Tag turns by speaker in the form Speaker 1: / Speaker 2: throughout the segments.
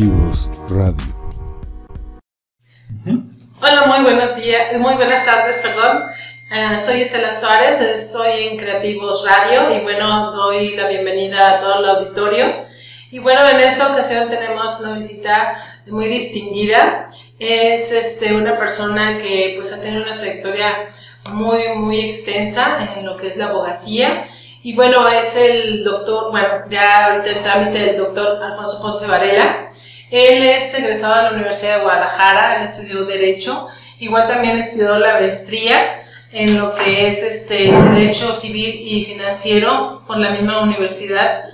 Speaker 1: Creativos Radio.
Speaker 2: Hola, muy buenos días, muy buenas tardes, perdón. Eh, soy Estela Suárez, estoy en Creativos Radio y bueno, doy la bienvenida a todo el auditorio. Y bueno, en esta ocasión tenemos una visita muy distinguida. Es este, una persona que pues ha tenido una trayectoria muy, muy extensa en lo que es la abogacía. Y bueno, es el doctor, bueno, ya ahorita en trámite el doctor Alfonso Ponce Varela. Él es egresado de la Universidad de Guadalajara, él estudió Derecho, igual también estudió la maestría en lo que es este Derecho Civil y Financiero por la misma universidad.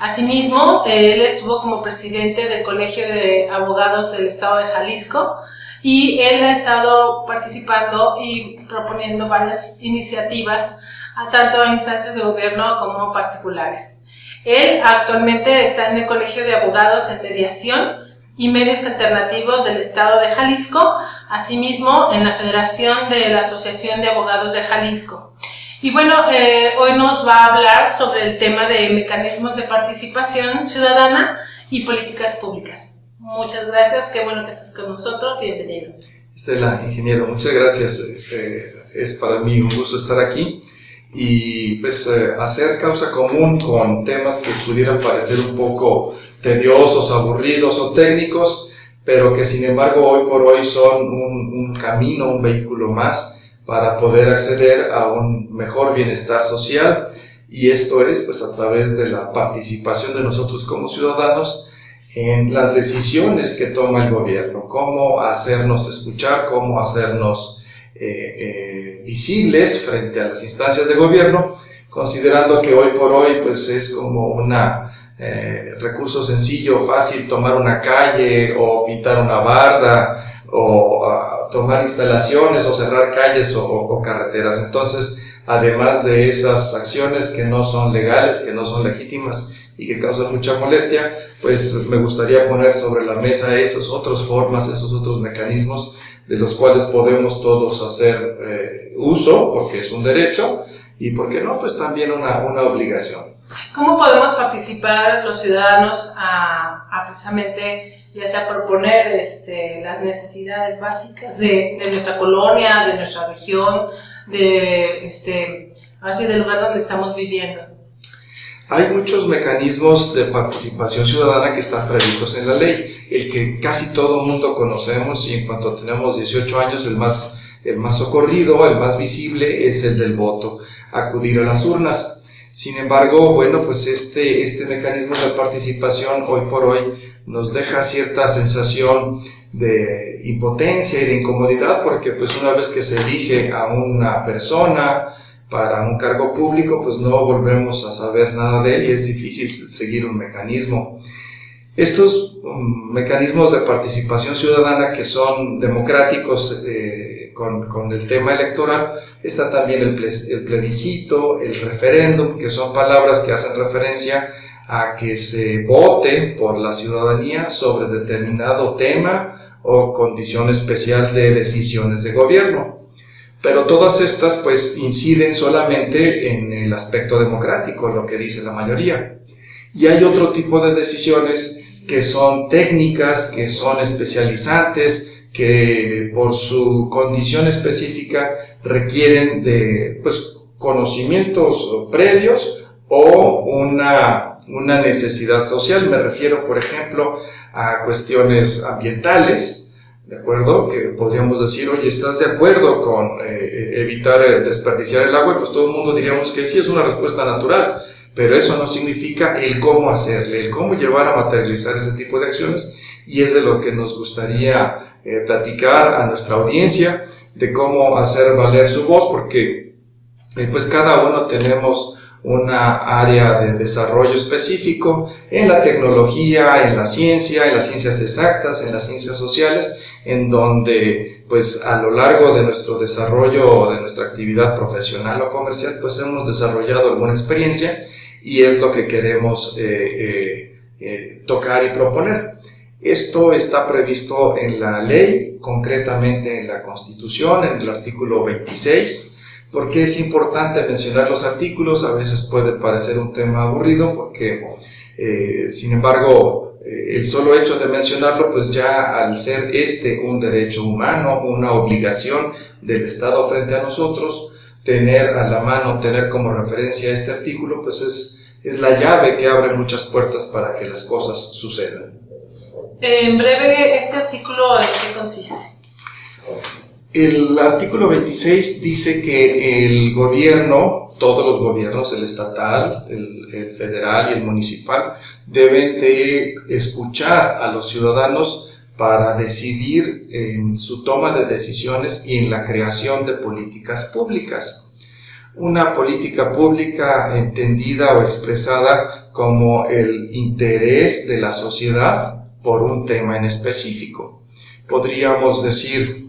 Speaker 2: Asimismo, él estuvo como presidente del Colegio de Abogados del Estado de Jalisco y él ha estado participando y proponiendo varias iniciativas a tanto a instancias de gobierno como particulares. Él actualmente está en el Colegio de Abogados en Mediación y Medios Alternativos del Estado de Jalisco, asimismo en la Federación de la Asociación de Abogados de Jalisco. Y bueno, eh, hoy nos va a hablar sobre el tema de mecanismos de participación ciudadana y políticas públicas. Muchas gracias, qué bueno que estás con nosotros, bienvenido.
Speaker 3: Estela, ingeniero, muchas gracias. Eh, es para mí un gusto estar aquí y pues eh, hacer causa común con temas que pudieran parecer un poco tediosos, aburridos o técnicos, pero que sin embargo hoy por hoy son un, un camino, un vehículo más para poder acceder a un mejor bienestar social. Y esto es pues a través de la participación de nosotros como ciudadanos en las decisiones que toma el gobierno, cómo hacernos escuchar, cómo hacernos eh, eh, visibles frente a las instancias de gobierno, considerando que hoy por hoy pues es como un eh, recurso sencillo, fácil tomar una calle o pintar una barda o ah, tomar instalaciones o cerrar calles o, carreteras. Entonces, además de esas acciones que no son legales, que no son legítimas y que causan mucha molestia, pues me gustaría poner sobre la mesa esas otras formas, esos otros mecanismos de los cuales podemos todos hacer eh, uso, porque es un derecho, y porque no, pues también una, una obligación.
Speaker 2: ¿Cómo podemos participar los ciudadanos a, a precisamente, ya sea proponer este, las necesidades básicas de, de, nuestra colonia, de nuestra región, de, este, así del lugar donde estamos viviendo?
Speaker 3: Hay muchos mecanismos de participación ciudadana que están previstos en la ley. El que casi todo mundo conocemos y en cuanto tenemos 18 años el más, el más socorrido, el más visible es el del voto, acudir a las urnas. Sin embargo, bueno, pues este, este mecanismo de participación hoy por hoy nos deja cierta sensación de impotencia y de incomodidad porque pues una vez que se elige a una persona, para un cargo público, pues no volvemos a saber nada de él y es difícil seguir un mecanismo. Estos um, mecanismos de participación ciudadana que son democráticos eh, con, el tema electoral, está también el, el plebiscito, el referéndum, que son palabras que hacen referencia a que se vote por la ciudadanía sobre determinado tema o condición especial de decisiones de gobierno pero todas estas pues inciden solamente en el aspecto democrático, lo que dice la mayoría. Y hay otro tipo de decisiones que son técnicas, que son especializantes, que por su condición específica requieren de pues, conocimientos previos o una, una necesidad social. Me refiero, por ejemplo, a cuestiones ambientales, ¿de acuerdo? Que podríamos decir, oye, ¿estás de acuerdo con eh, eh, evitar eh, desperdiciar el agua? Pues todo el mundo diríamos que sí, es una respuesta natural, pero eso no significa el cómo hacerle, el cómo llevar a materializar ese tipo de acciones, y es de lo que nos gustaría platicar a nuestra audiencia, de cómo hacer valer su voz, porque pues cada uno tenemos una área de desarrollo específico en la tecnología, en la ciencia, en las ciencias exactas, en las ciencias sociales, en donde pues a lo largo de nuestro desarrollo o de nuestra actividad profesional o comercial pues hemos desarrollado alguna experiencia y es lo que queremos eh, eh, eh, tocar y proponer. Esto está previsto en la ley, concretamente en la Constitución, en el artículo 26. ¿Por qué es importante mencionar los artículos? A veces puede parecer un tema aburrido porque, sin embargo, Eh, el solo hecho de mencionarlo, pues ya al ser este un derecho humano, una obligación del Estado frente a nosotros, tener a la mano, tener como referencia este artículo, pues es, es la llave que abre muchas puertas para que las cosas sucedan.
Speaker 2: En breve, ¿este artículo en qué consiste?
Speaker 3: El artículo 26 dice que el gobierno, todos los gobiernos, el estatal, el, federal y el municipal, deben de escuchar a los ciudadanos para decidir en su toma de decisiones y en la creación de políticas públicas. Una política pública entendida o expresada como el interés de la sociedad por un tema en específico. Podríamos decir,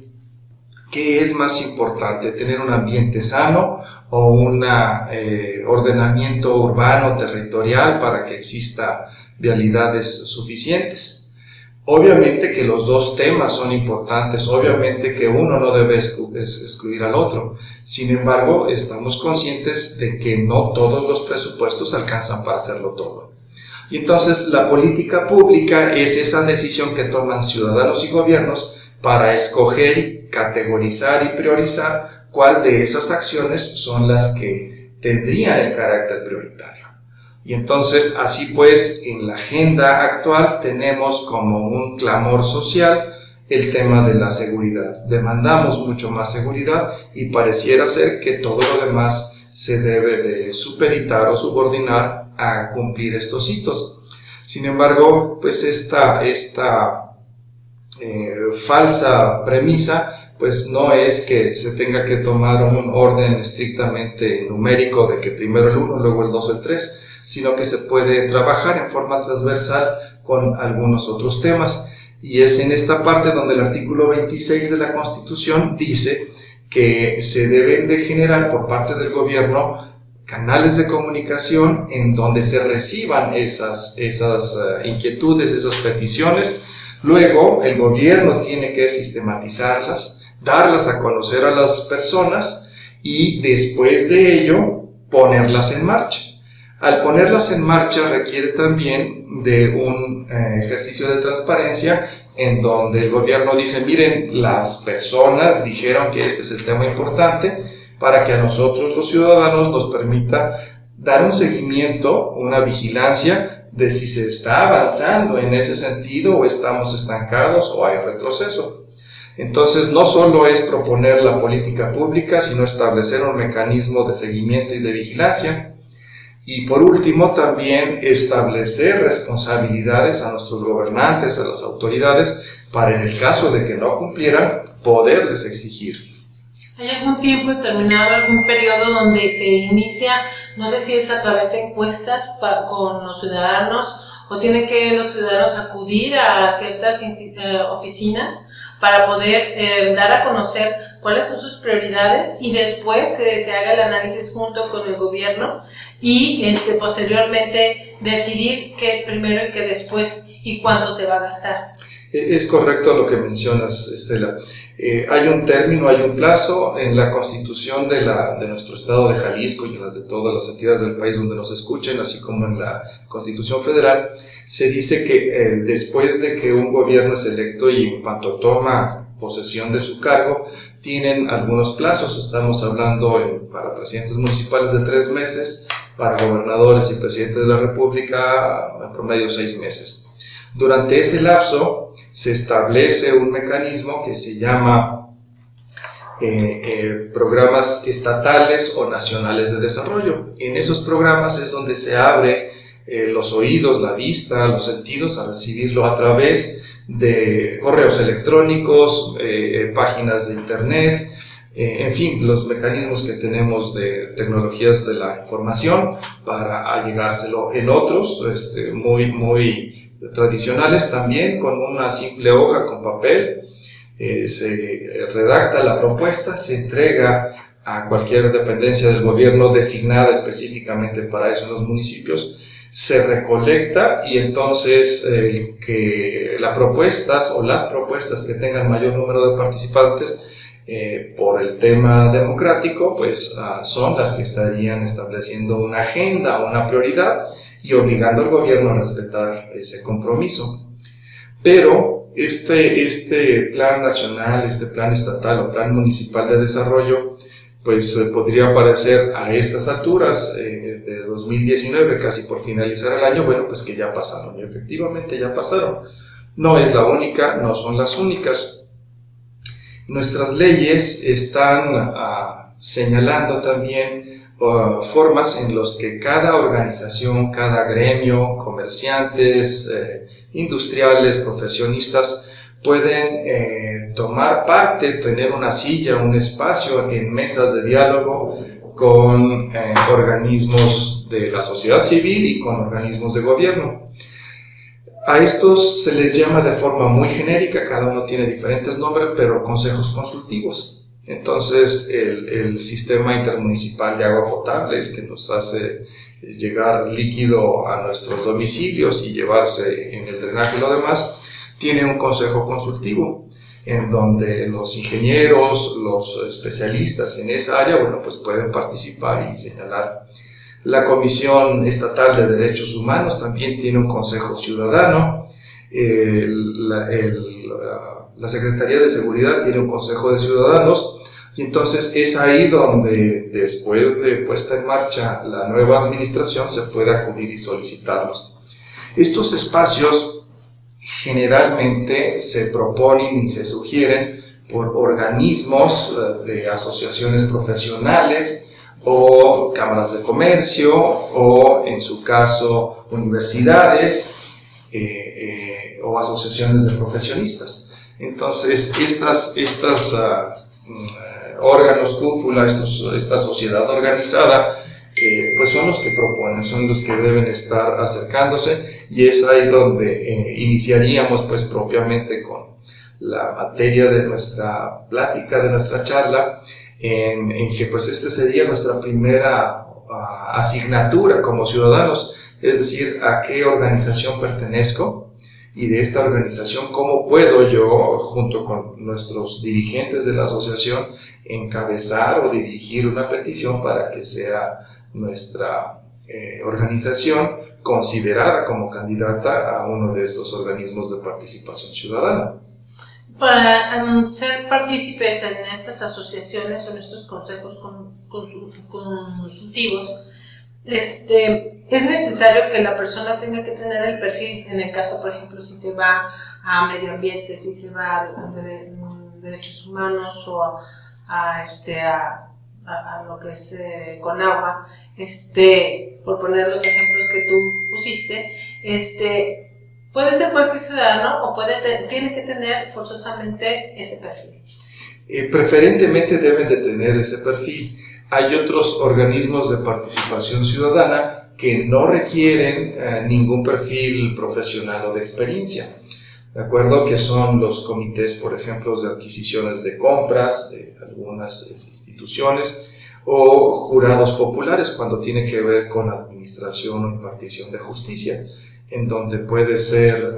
Speaker 3: ¿Qué es más importante? ¿Tener un ambiente sano o un eh, ordenamiento urbano territorial para que exista vialidades suficientes? Obviamente que los dos temas son importantes, obviamente que uno no debe excluir al otro. Sin embargo, estamos conscientes de que no todos los presupuestos alcanzan para hacerlo todo. Y entonces la política pública es esa decisión que toman ciudadanos y gobiernos para escoger categorizar y priorizar cuál de esas acciones son las que tendrían el carácter prioritario. Y entonces, así pues, en la agenda actual tenemos como un clamor social el tema de la seguridad. Demandamos mucho más seguridad y pareciera ser que todo lo demás se debe de supeditar o subordinar a cumplir estos hitos. Sin embargo, pues esta, esta eh, falsa premisa pues no es que se tenga que tomar un orden estrictamente numérico de que primero el 1, luego el 2 o el 3, sino que se puede trabajar en forma transversal con algunos otros temas. Y es en esta parte donde el artículo 26 de la Constitución dice que se deben de generar por parte del gobierno canales de comunicación en donde se reciban esas, esas eh, inquietudes, esas peticiones. Luego el gobierno tiene que sistematizarlas, darlas a conocer a las personas y después de ello ponerlas en marcha. Al ponerlas en marcha requiere también de un eh, ejercicio de transparencia en donde el gobierno dice, miren, las personas dijeron que este es el tema importante para que a nosotros los ciudadanos nos permita dar un seguimiento, una vigilancia de si se está avanzando en ese sentido o estamos estancados o hay retroceso. Entonces, no solo es proponer la política pública, sino establecer un mecanismo de seguimiento y de vigilancia. Y por último, también establecer responsabilidades a nuestros gobernantes, a las autoridades, para en el caso de que no cumplieran, poderles exigir.
Speaker 2: ¿Hay algún tiempo determinado, algún periodo donde se inicia, no sé si es a través de encuestas con los ciudadanos o tienen que los ciudadanos acudir a ciertas eh, oficinas? Para poder eh, dar a conocer cuáles son sus prioridades y después que se haga el análisis junto con el gobierno y este, posteriormente decidir qué es primero y qué después y cuánto se va a gastar.
Speaker 3: E, es correcto lo que mencionas, Estela. Eh, hay un término, hay un plazo en la constitución de, la, de nuestro estado de Jalisco y en las de todas las entidades del país donde nos escuchen, así como en la constitución federal, se dice que eh, después de que un gobierno es electo y en cuanto toma posesión de su cargo, tienen algunos plazos. Estamos hablando para presidentes municipales de tres meses, para gobernadores y presidentes de la República en promedio seis meses. Durante ese lapso se establece un mecanismo que se llama eh, eh, programas estatales o nacionales de desarrollo. En esos programas es donde se abre eh, los oídos, la vista, los sentidos a recibirlo a través de correos electrónicos, páginas de internet, en fin, los mecanismos que tenemos de tecnologías de la información para allegárselo en otros, este, muy, muy tradicionales también con una simple hoja con papel. Eh, se redacta la propuesta, se entrega a cualquier dependencia del gobierno designada específicamente para eso en los municipios, se recolecta y entonces que las propuestas o las propuestas que tengan mayor número de participantes eh, por el tema democrático, pues ah, son las que estarían estableciendo una agenda, una prioridad y obligando al gobierno a respetar ese compromiso. Pero este, este plan nacional, este plan estatal o plan municipal de desarrollo, pues eh, podría parecer a estas alturas eh, de 2019, casi por finalizar el año, bueno, pues que ya pasaron, y efectivamente ya pasaron. No es la única, no son las únicas. Nuestras leyes están ah, señalando también formas en las que cada organización, cada gremio, comerciantes, eh, industriales, profesionistas, pueden eh, tomar parte, tener una silla, un espacio en mesas de diálogo con eh, organismos de la sociedad civil y con organismos de gobierno. A estos se les llama de forma muy genérica, cada uno tiene diferentes nombres, pero consejos consultivos. Entonces, el, el sistema intermunicipal de agua potable, el que nos hace llegar líquido a nuestros domicilios y llevarse en el drenaje y lo demás, tiene un consejo consultivo en donde los ingenieros, los especialistas en esa área, bueno, pues pueden participar y señalar. La Comisión Estatal de Derechos Humanos también tiene un consejo ciudadano. La Secretaría de Seguridad tiene un consejo de ciudadanos. Y entonces es ahí donde después de puesta en marcha la nueva administración se puede acudir y solicitarlos. Estos espacios generalmente se proponen y se sugieren por organismos eh, de asociaciones profesionales o cámaras de comercio o en su caso universidades eh, eh, o asociaciones de profesionistas. Entonces, estas, estas ah, mm, órganos cúpula, esta sociedad organizada, pues son los que proponen, son los que deben estar acercándose y es ahí donde eh, iniciaríamos pues propiamente con la materia de nuestra plática, de nuestra charla, en, que pues esta sería nuestra primera ah, asignatura como ciudadanos, es decir, a qué organización pertenezco y de esta organización cómo puedo yo, junto con nuestros dirigentes de la asociación, encabezar o dirigir una petición para que sea nuestra eh, organización considerada como candidata a uno de estos organismos de participación ciudadana.
Speaker 2: Para ser partícipes en estas asociaciones o en estos consejos consultivos, este, es necesario que la persona tenga que tener el perfil, en el caso, por ejemplo, si se va a medio ambiente, si se va a, derechos humanos o a, este, a lo que es eh, con agua, este, por poner los ejemplos que tú pusiste, este, puede ser cualquier ciudadano o puede tiene que tener forzosamente ese perfil.
Speaker 3: Eh, preferentemente deben de tener ese perfil. Hay otros organismos de participación ciudadana que no requieren eh, ningún perfil profesional o de experiencia. ¿De acuerdo? Que son los comités, por ejemplo, de adquisiciones de compras de algunas instituciones o jurados populares cuando tiene que ver con administración o impartición de justicia, en donde puede ser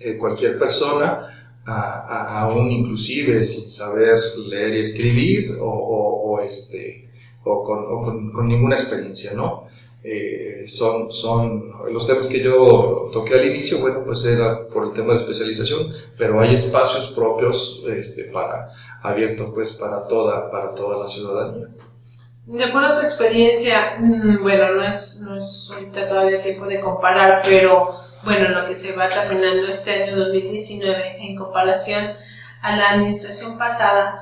Speaker 3: eh, cualquier persona, aún inclusive sin saber leer y escribir o, este, o con, con, ninguna experiencia, ¿no? Eh, son, son los temas que yo toqué al inicio, bueno, pues era por el tema de especialización, pero hay espacios propios este, para, abiertos pues para toda, para toda la ciudadanía.
Speaker 2: De acuerdo a tu experiencia, mm, bueno, no es, no es ahorita todavía tiempo de comparar, pero bueno, lo que se va terminando este año 2019 en comparación a la administración pasada,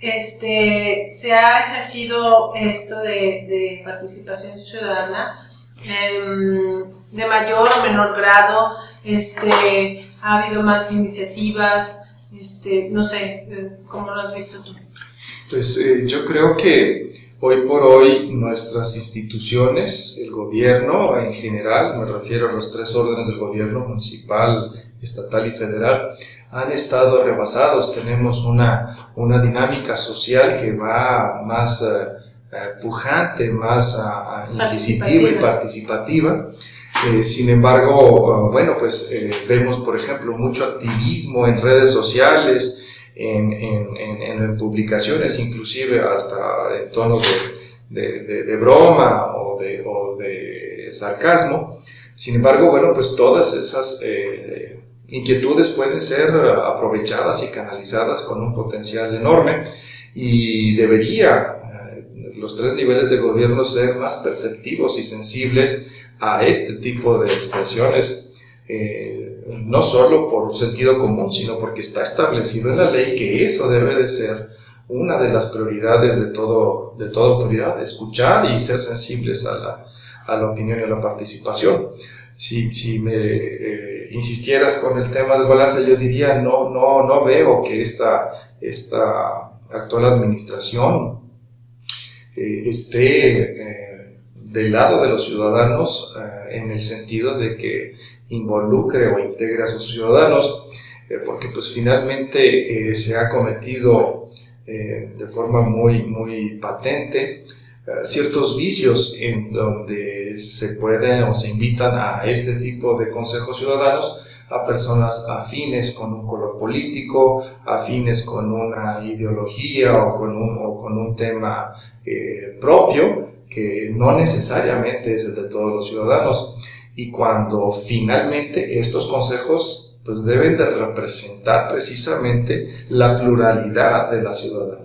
Speaker 2: este, se ha ejercido esto de, de participación ciudadana de mayor o menor grado, este, ha habido más iniciativas, este, no sé, eh, ¿cómo lo has visto tú?
Speaker 3: Pues eh, yo creo que hoy por hoy nuestras instituciones, el gobierno en general, me refiero a los tres órdenes del gobierno, municipal, estatal y federal, han estado rebasados. Tenemos una, una dinámica social que va más eh, eh, pujante, más uh, inquisitiva y participativa. Eh, sin embargo, bueno, pues vemos, por ejemplo, mucho activismo en redes sociales, en, en, en, en publicaciones, inclusive hasta en tonos de de, broma o de, o de, sarcasmo. Sin embargo, bueno, pues todas esas eh, inquietudes pueden ser aprovechadas y canalizadas con un potencial enorme y debería eh, los tres niveles de gobierno ser más perceptivos y sensibles a este tipo de expresiones, eh, no solo por sentido común, sino porque está establecido en la ley que eso debe de ser una de las prioridades de, todo, de toda autoridad, escuchar y ser sensibles a la, a la opinión y a la participación. Si, si me eh, insistieras con el tema del balance, yo diría, no, no, no veo que esta, esta actual administración eh, esté eh, del lado de los ciudadanos en el sentido de que involucre o integre a sus ciudadanos, porque pues finalmente se ha cometido de forma muy, muy patente eh, ciertos vicios en donde se pueden o se invitan a este tipo de consejos ciudadanos a personas afines con un color político, afines con una ideología o con un, o con un tema eh, propio que no necesariamente es el de todos los ciudadanos. Y cuando finalmente estos consejos pues deben de representar precisamente la pluralidad de la ciudadanía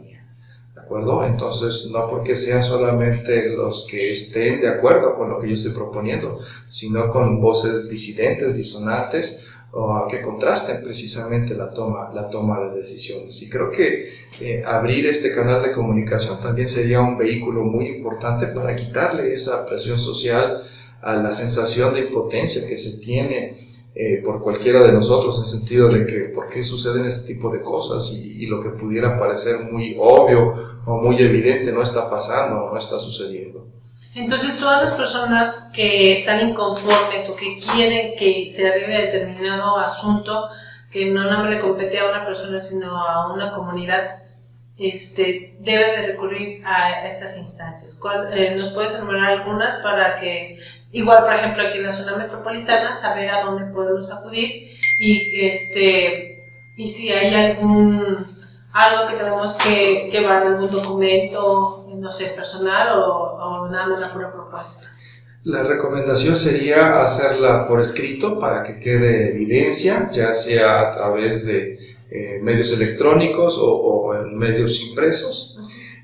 Speaker 3: acuerdo? Entonces, no porque sean solamente los que estén de acuerdo con lo que yo estoy proponiendo, sino con voces disidentes, disonantes, o que contrasten precisamente la toma, la toma de decisiones. Y creo que eh, abrir este canal de comunicación también sería un vehículo muy importante para quitarle esa presión social a la sensación de impotencia que se tiene eh, por cualquiera de nosotros en el sentido de que por qué suceden este tipo de cosas y, lo que pudiera parecer muy obvio o muy evidente no está pasando o no está sucediendo.
Speaker 2: Entonces todas las personas que están inconformes o que quieren que se arregle determinado asunto que no nada le compete a una persona sino a una comunidad, este, debe de recurrir a estas instancias. Eh, ¿Nos puedes enumerar algunas para que Igual, por ejemplo, aquí en la zona metropolitana, saber a dónde podemos acudir y, este, y si hay algún, algo que tenemos que llevar, algún documento, no sé, personal o, o nada más la pura propuesta.
Speaker 3: La recomendación sería hacerla por escrito para que quede evidencia, ya sea a través de eh, medios electrónicos o, o, en medios impresos.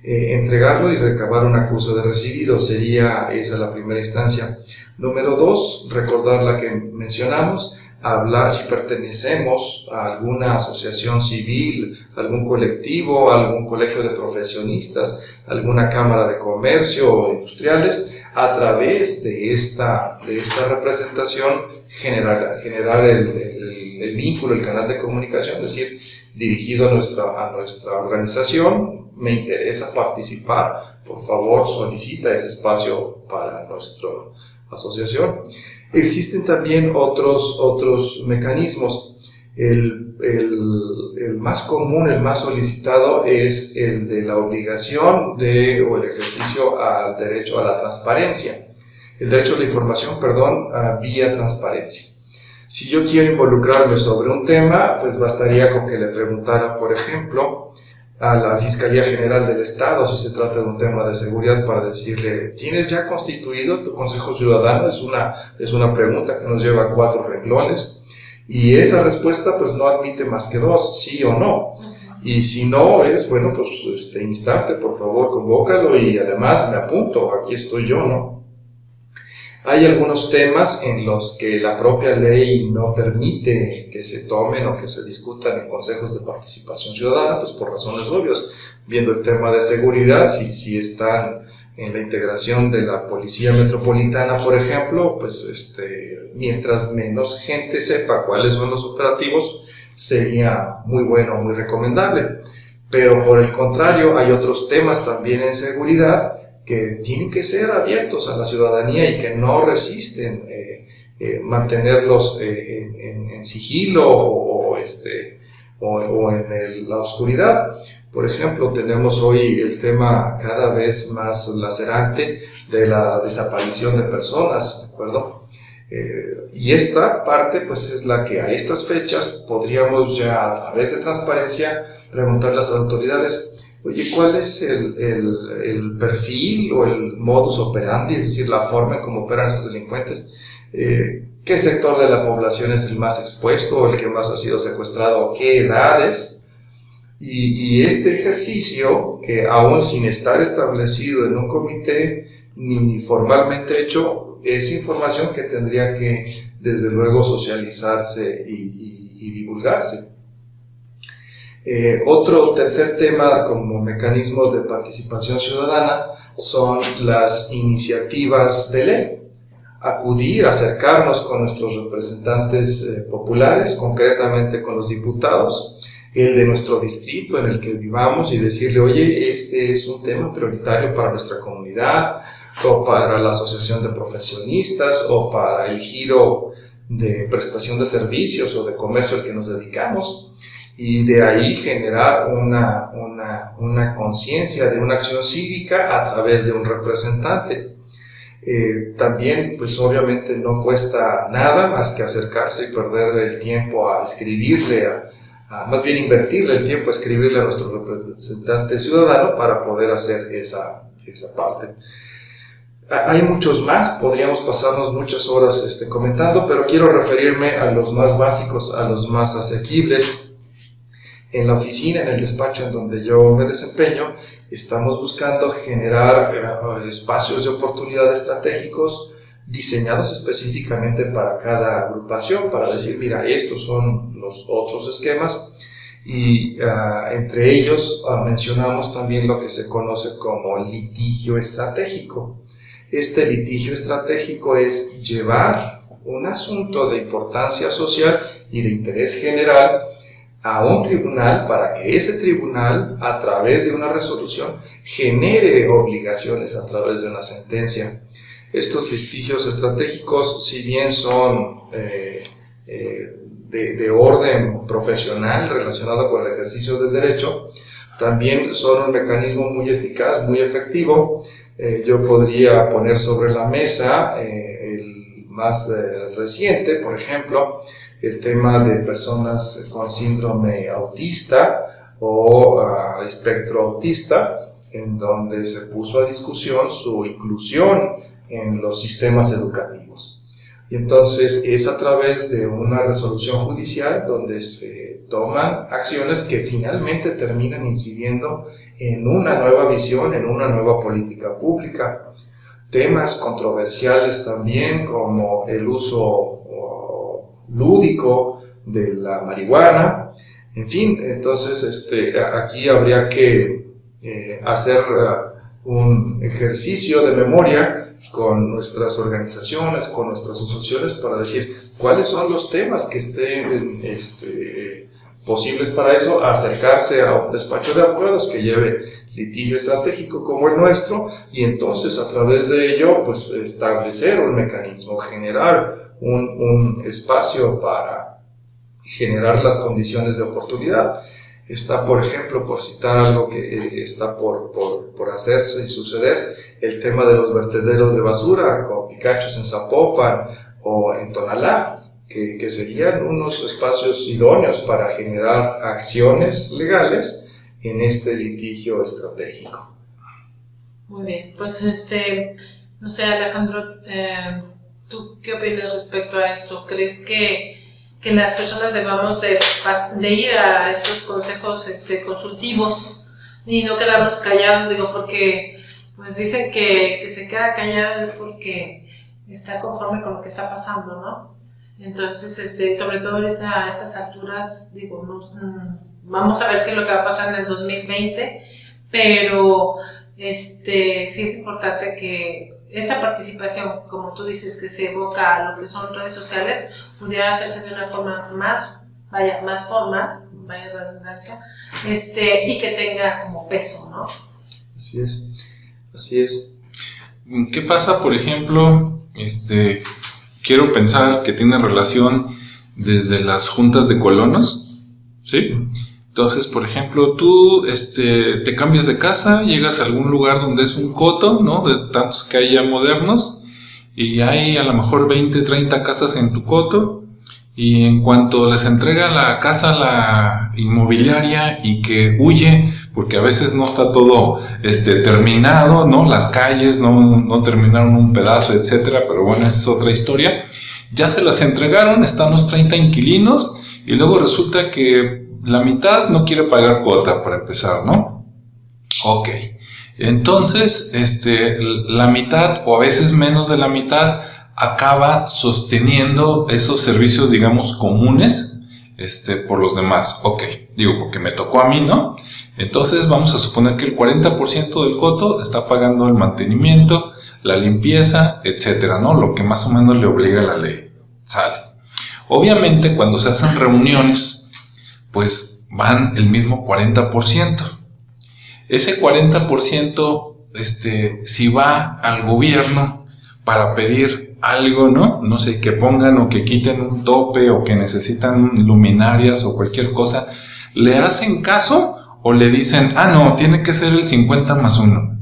Speaker 3: Eh, entregarlo y recabar un acuso de recibido sería esa la primera instancia. Número dos, recordar la que mencionamos, hablar si pertenecemos a alguna asociación civil, algún colectivo, algún colegio de profesionistas, alguna cámara de comercio o industriales, a través de esta, de esta representación generar, generar el, el, vínculo, el canal de comunicación, es decir, dirigido a nuestra, a nuestra organización, me interesa participar, por favor solicita ese espacio para nuestra asociación. Existen también otros, otros mecanismos. El, el, el, más común, el más solicitado es el de la obligación de, o el ejercicio al derecho a la transparencia. El derecho a la información, perdón, vía transparencia. Si yo quiero involucrarme sobre un tema, pues bastaría con que le preguntara, por ejemplo, a la Fiscalía General del Estado si se trata de un tema de seguridad para decirle, ¿tienes ya constituido tu Consejo Ciudadano? Es una, es una pregunta que nos lleva a cuatro renglones y esa respuesta pues no admite más que dos, sí o no. Y si no es, bueno, pues este, instarte, por favor, convócalo y además me apunto, aquí estoy yo, ¿no? Hay algunos temas en los que la propia ley no permite que se tomen o que se discutan en consejos de participación ciudadana, pues por razones obvias. Viendo el tema de seguridad, si, si están en la integración de la policía metropolitana, por ejemplo, pues este, mientras menos gente sepa cuáles son los operativos, sería muy bueno, muy recomendable. Pero por el contrario, hay otros temas también en seguridad que tienen que ser abiertos a la ciudadanía y que no resisten eh, eh, mantenerlos eh, en, sigilo o, este, o, en la oscuridad. Por ejemplo, tenemos hoy el tema cada vez más lacerante de la desaparición de personas, ¿de acuerdo? y esta parte, pues, es la que a estas fechas podríamos ya, a través de transparencia, preguntar a las autoridades, oye, ¿cuál es el, el, perfil o el modus operandi, es decir, la forma en cómo operan estos delincuentes? Eh, ¿Qué sector de la población es el más expuesto o el que más ha sido secuestrado? ¿Qué edades? Y, este ejercicio, que aún sin estar establecido en un comité ni formalmente hecho, es información que tendría que, desde luego, socializarse y divulgarse. Eh, otro tercer tema como mecanismo de participación ciudadana son las iniciativas de ley. Acudir, acercarnos con nuestros representantes eh, populares, concretamente con los diputados, el de nuestro distrito en el que vivamos y decirle, oye, este es un tema prioritario para nuestra comunidad o para la asociación de profesionistas o para el giro de prestación de servicios o de comercio al que nos dedicamos y de ahí generar una, una, una conciencia de una acción cívica a través de un representante. Eh, también, pues obviamente no cuesta nada más que acercarse y perder el tiempo a escribirle, a, más bien invertirle el tiempo a escribirle a nuestro representante ciudadano para poder hacer esa, esa parte. Hay muchos más, podríamos pasarnos muchas horas este, comentando, pero quiero referirme a los más básicos, a los más asequibles en la oficina, en el despacho en donde yo me desempeño, estamos buscando generar eh, espacios de oportunidad estratégicos diseñados específicamente para cada agrupación, para decir, mira, estos son los otros esquemas. Y ah, entre ellos ah, mencionamos también lo que se conoce como litigio estratégico. Este litigio estratégico es llevar un asunto de importancia social y de interés general a un tribunal para que ese tribunal, a través de una resolución, genere obligaciones a través de una sentencia. Estos litigios estratégicos, si bien son eh, eh, de, orden profesional relacionado con el ejercicio del derecho, también son un mecanismo muy eficaz, muy efectivo. Eh, yo podría poner sobre la mesa el más reciente, por ejemplo, el tema de personas con síndrome autista o ah, espectro autista, en donde se puso a discusión su inclusión en los sistemas educativos. Y entonces es a través de una resolución judicial donde se toman acciones que finalmente terminan incidiendo en una nueva visión, en una nueva política pública. Temas controversiales también como el uso lúdico de la marihuana, en fin, entonces este, aquí habría que eh, hacer uh, un ejercicio de memoria con nuestras organizaciones, con nuestras asociaciones, para decir cuáles son los temas que estén este, posibles para eso, acercarse a un despacho de abogados que lleve litigio estratégico como el nuestro y entonces a través de ello pues establecer un mecanismo, generar un, espacio para generar las condiciones de oportunidad. Está, por ejemplo, por citar algo que eh, está por, por, hacerse y suceder, el tema de los vertederos de basura, con Picachos en Zapopan o en Tonalá, que, que, serían unos espacios idóneos para generar acciones legales en este litigio estratégico.
Speaker 2: Muy bien, pues este, no sé, Alejandro, eh, ¿Tú qué opinas respecto a esto? ¿Crees que, que las personas debamos de, de, ir a estos consejos este, consultivos y no quedarnos callados? Digo, porque pues dicen que que se queda callado es porque está conforme con lo que está pasando, ¿no? Entonces, este, sobre todo ahorita a estas alturas, digo, mm, vamos a ver qué es lo que va a pasar en el 2020, pero este, sí es importante que esa participación, como tú dices, que se evoca a lo que son redes sociales, pudiera hacerse de una forma más, vaya, más formal, vaya redundancia, este, y que tenga como peso, ¿no?
Speaker 3: Así es, así es.
Speaker 1: ¿Qué pasa, por ejemplo, este, quiero pensar que tiene relación desde las juntas de colonos, ¿sí? Entonces, por ejemplo, tú este, te cambias de casa, llegas a algún lugar donde es un coto, ¿no? De tantos que hay ya modernos, y hay a lo mejor 20, 30 casas en tu coto, y en cuanto les entrega la casa la inmobiliaria y que huye porque a veces no está todo este, terminado, ¿no? Las calles no, no terminaron un pedazo, etcétera, pero bueno, esa es otra historia. Ya se las entregaron, están los 30 inquilinos y luego resulta que la mitad no quiere pagar cuota para empezar, ¿no? Ok. Entonces, este, la mitad o a veces menos de la mitad acaba sosteniendo esos servicios, digamos, comunes este, por los demás. Ok, digo, porque me tocó a mí, ¿no? Entonces vamos a suponer que el 40% del coto está pagando el mantenimiento, la limpieza, etcétera, ¿no? Lo que más o menos le obliga a la ley. Sale. Obviamente, cuando se hacen reuniones, pues van el mismo 40%. Ese 40%, este, si va al gobierno para pedir algo, ¿no? No sé, que pongan o que quiten un tope o que necesitan luminarias o cualquier cosa, ¿le hacen caso o le dicen, ah, no, tiene que ser el 50 más 1?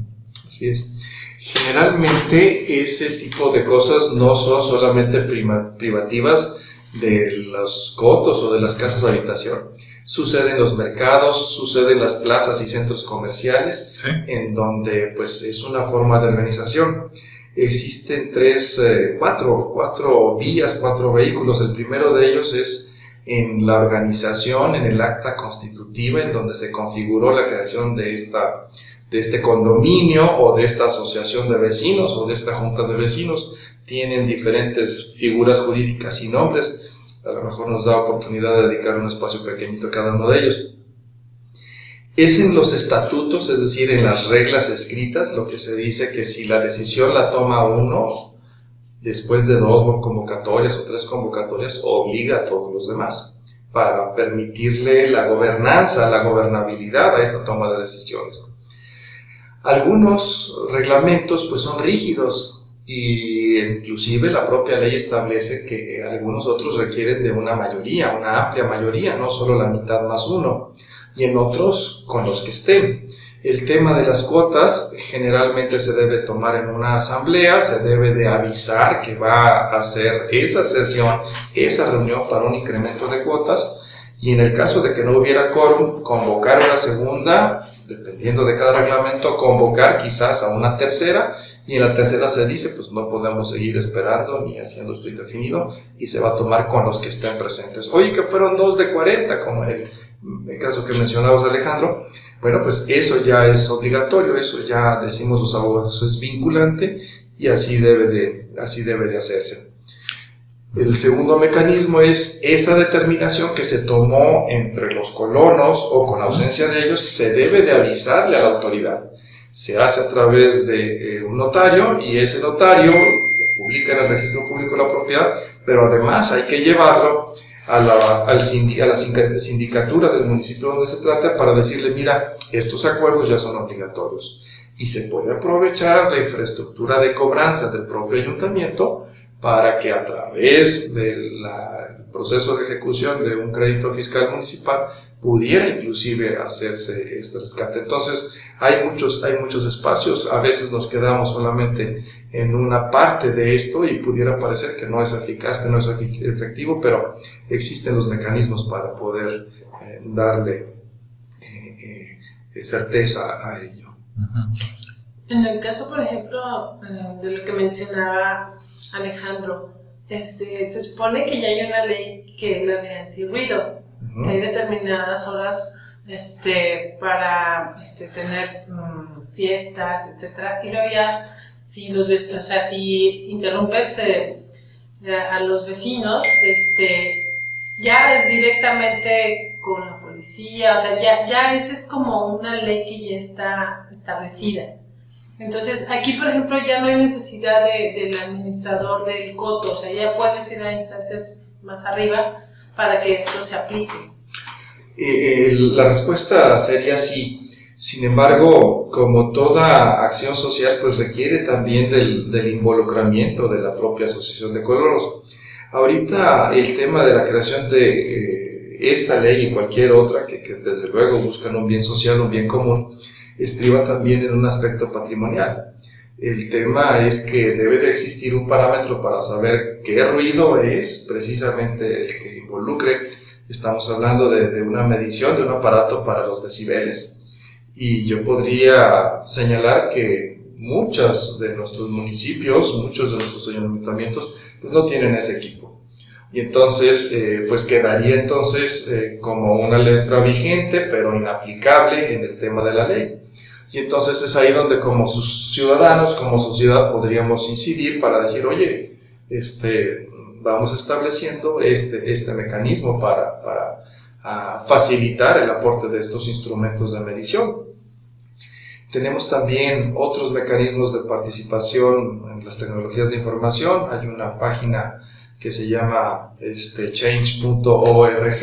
Speaker 3: Así es. Generalmente ese tipo de cosas no son solamente privativas de los cotos o de las casas de habitación. Sucede en los mercados, sucede en las plazas y centros comerciales, en donde pues es una forma de organización. Existen tres, eh, cuatro, cuatro vías, cuatro vehículos. El primero de ellos es en la organización, en el acta constitutiva, en donde se configuró la creación de esta de este condominio o de esta asociación de vecinos o de esta junta de vecinos tienen diferentes figuras jurídicas y nombres. A lo mejor nos da oportunidad de dedicar un espacio pequeñito a cada uno de ellos. Es en los estatutos, es decir, en las reglas escritas, lo que se dice que si la decisión la toma uno, después de dos convocatorias o tres convocatorias, obliga a todos los demás para permitirle la gobernanza, la gobernabilidad a esta toma de decisiones. Algunos reglamentos pues son rígidos y inclusive la propia ley establece que algunos otros requieren de una mayoría, una amplia mayoría, no solo la mitad más uno, y en otros con los que estén. El tema de las cuotas generalmente se debe tomar en una asamblea, se debe de avisar que va a hacer esa sesión, esa reunión para un incremento de cuotas y en el caso de que no hubiera quórum, convocar una segunda dependiendo de cada reglamento, convocar quizás a una tercera y en la tercera se dice, pues no podemos seguir esperando ni haciendo esto indefinido y se va a tomar con los que estén presentes. Oye, que fueron dos de 40, como en el, caso que mencionabas Alejandro, bueno, pues eso ya es obligatorio, eso ya decimos los abogados, es vinculante y así debe de, así debe de hacerse. El segundo mecanismo es esa determinación que se tomó entre los colonos o con ausencia de ellos, se debe de avisarle a la autoridad. Se hace a través de eh, un notario y ese notario publica en el registro público de la propiedad, pero además hay que llevarlo a la, al a la sindicatura del municipio donde se trata para decirle, mira, estos acuerdos ya son obligatorios. Y se puede aprovechar la infraestructura de cobranza del propio ayuntamiento para que a través del proceso de ejecución de un crédito fiscal municipal pudiera inclusive hacerse este rescate. Entonces, hay muchos, hay muchos espacios, a veces nos quedamos solamente en una parte de esto y pudiera parecer que no es eficaz, que no es efectivo, pero existen los mecanismos para poder eh, darle eh, eh, certeza a ello.
Speaker 2: En el caso, por ejemplo, de lo que mencionaba Alejandro, este, se supone que ya hay una ley que es la de antirruido, que hay determinadas horas este, para este, tener mm, fiestas, etcétera, y luego ya, si los o sea, si interrumpes eh, a los vecinos, este, ya es directamente con la policía, o sea, ya, ya esa es como una ley que ya está establecida. Entonces, aquí, por ejemplo, ya no hay necesidad del administrador del coto, o sea, ya puedes ir a instancias más arriba para que esto se aplique.
Speaker 3: Eh, la respuesta sería sí. Sin embargo, como toda acción social, pues requiere también del, involucramiento de la propia asociación de colonos. Ahorita el tema de la creación de eh, esta ley y cualquier otra, que, que desde luego buscan un bien social, un bien común, estriba también en un aspecto patrimonial. El tema es que debe de existir un parámetro para saber qué ruido es precisamente el que involucre. Estamos hablando de, una medición de un aparato para los decibeles. Y yo podría señalar que muchos de nuestros municipios, muchos de nuestros ayuntamientos, pues no tienen ese equipo. Y entonces, eh, pues quedaría entonces eh, como una letra vigente, pero inaplicable en el tema de la ley. Y entonces es ahí donde como sus ciudadanos, como sociedad, podríamos incidir para decir, oye, este, vamos estableciendo este, este mecanismo para, para facilitar el aporte de estos instrumentos de medición. Tenemos también otros mecanismos de participación en las tecnologías de información. Hay una página que se llama este, change.org,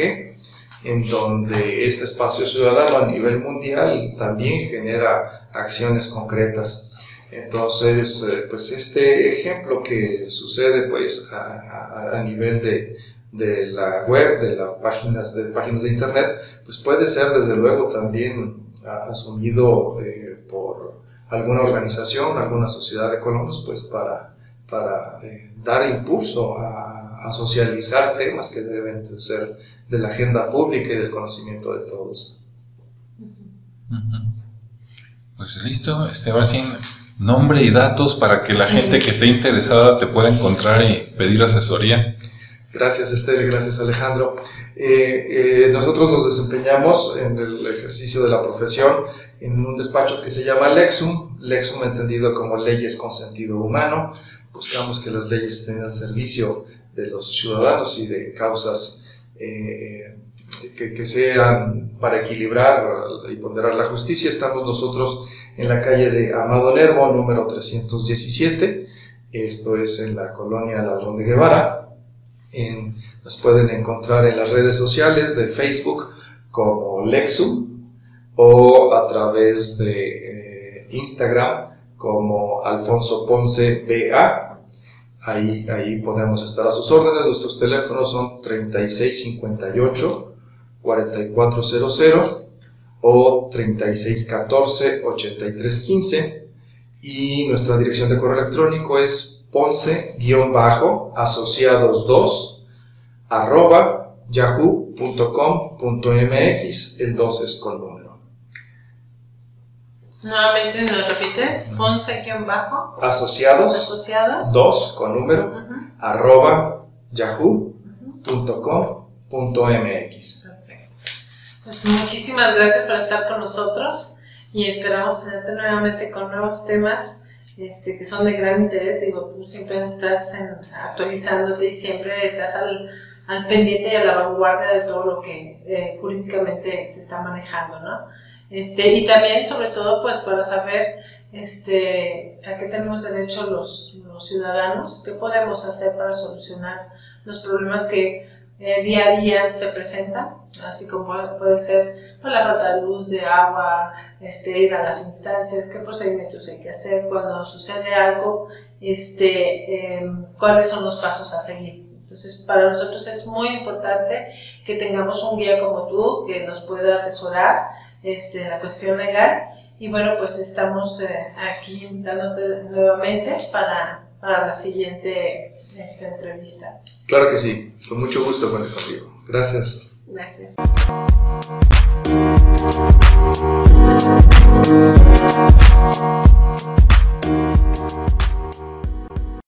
Speaker 3: en donde este espacio ciudadano a nivel mundial también genera acciones concretas. Entonces, eh, pues este ejemplo que sucede pues a, a, nivel de, de, la web, de, las páginas, de páginas de internet, pues puede ser desde luego también asumido eh, por alguna organización, alguna sociedad de colonos, pues para, para eh, dar impulso a, a socializar temas que deben de ser de la agenda pública y del conocimiento de todos.
Speaker 1: Pues listo, este, ahora sí, nombre y datos para que la gente que esté interesada te pueda encontrar y pedir asesoría.
Speaker 3: Gracias Esther, gracias Alejandro. Eh, eh, nosotros nos desempeñamos en el ejercicio de la profesión en un despacho que se llama Lexum, Lexum entendido como leyes con sentido humano. Buscamos que las leyes estén al servicio de los ciudadanos y de causas eh, que, sean para equilibrar y ponderar la justicia. Estamos nosotros en la calle de Amado Nervo, número 317. Esto es en la colonia Ladrón de Guevara. nos pueden encontrar en las redes sociales de Facebook como Lexum o a través de eh, Instagram como Alfonso Ponce BA Ahí, podemos estar a sus órdenes. Nuestros teléfonos son 3658-4400 o 3614-8315 y nuestra dirección de correo electrónico es ponce-asociados2 arroba yahoo.com.mx, el 2 es con número.
Speaker 2: Nuevamente nos repites, Ponce-bajo.
Speaker 3: Asociados.
Speaker 2: Asociados.
Speaker 3: Dos con número. Arroba yahoo.com.mx.
Speaker 2: Perfecto. Pues muchísimas gracias por estar con nosotros y esperamos tenerte nuevamente con nuevos temas este, que son de gran interés. Digo, tú siempre estás actualizándote y siempre estás al, al, pendiente y a la vanguardia de todo lo que eh, jurídicamente se está manejando, ¿no? Este, y también, sobre todo, pues para saber este, a qué tenemos derecho los, los ciudadanos, qué podemos hacer para solucionar los problemas que eh, día a día se presentan, así como puede ser pues, la falta de luz, de agua, este, ir a las instancias, qué procedimientos hay que hacer cuando sucede algo, este, em, cuáles son los pasos a seguir. Entonces, para nosotros es muy importante que tengamos un guía como tú que nos pueda asesorar este, la cuestión legal. Y bueno, pues estamos eh, aquí invitándote nuevamente para, para la siguiente esta entrevista.
Speaker 3: Claro que sí, con mucho gusto cuento contigo. Gracias.
Speaker 2: Gracias.